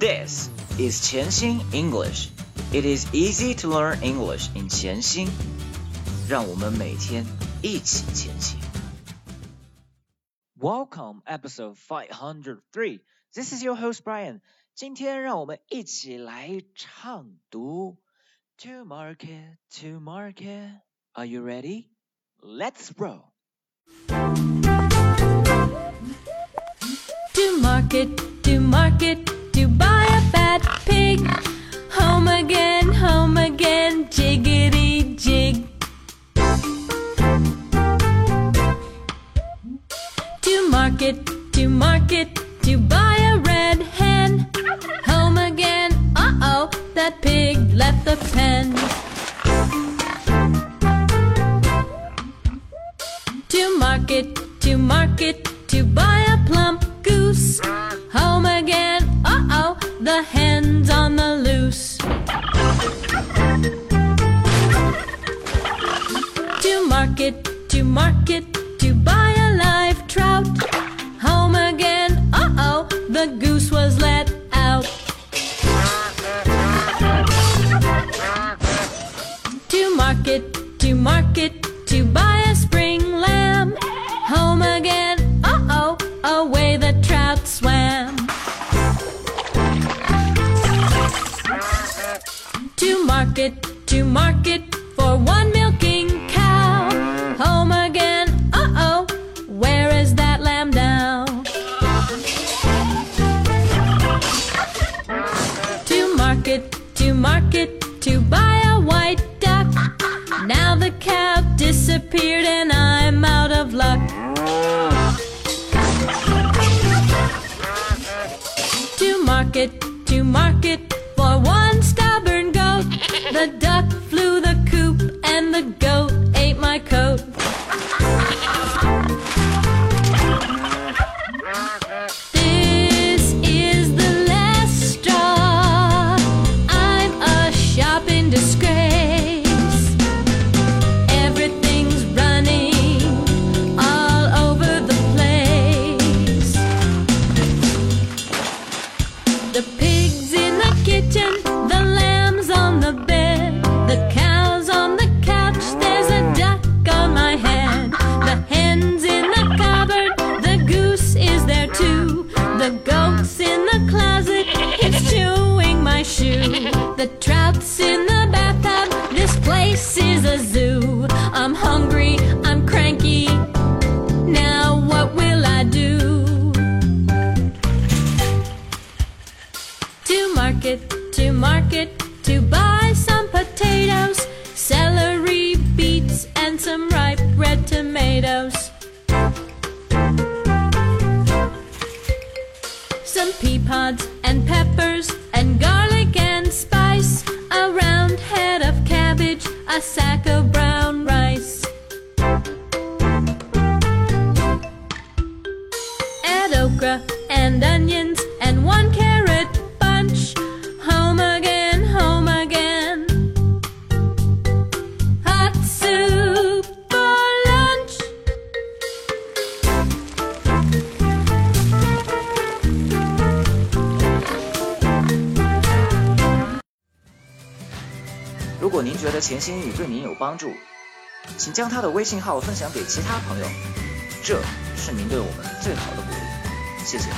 This is 潜心 English. It is easy to learn English in 潜心。让我们每天一起前行。Welcome, episode five hundred three. This is your host Brian. 今天让我们一起来唱读。To market, to market. Are you ready? Let's roll. To market, to market, to buy a fat pig. Home again, home again, jiggity jig. To market, to market, to buy a red hen. Home again, uh oh, that pig left the pen. To market, to market, to buy a plump goose. Home again, hen's on the loose. To market, to market, to buy a live trout. Home again, uh oh, the goose was let out. To market, to market, to buy To market, to market, for one milking cow. Home again, uh oh, where is that lamb now? To market, to market, to buy a white duck. Now the cow disappeared and I'm out of luck. To market, The duck market, to market, to buy some potatoes, celery, beets, and some ripe red tomatoes. Some pea pods and peppers and garlic and spice, a round head of cabbage, a sack of brown rice. add okra and onions and one carrot 如果您觉得潜心英语对您有帮助，请将他的微信号分享给其他朋友，这是您对我们最好的鼓励。谢谢。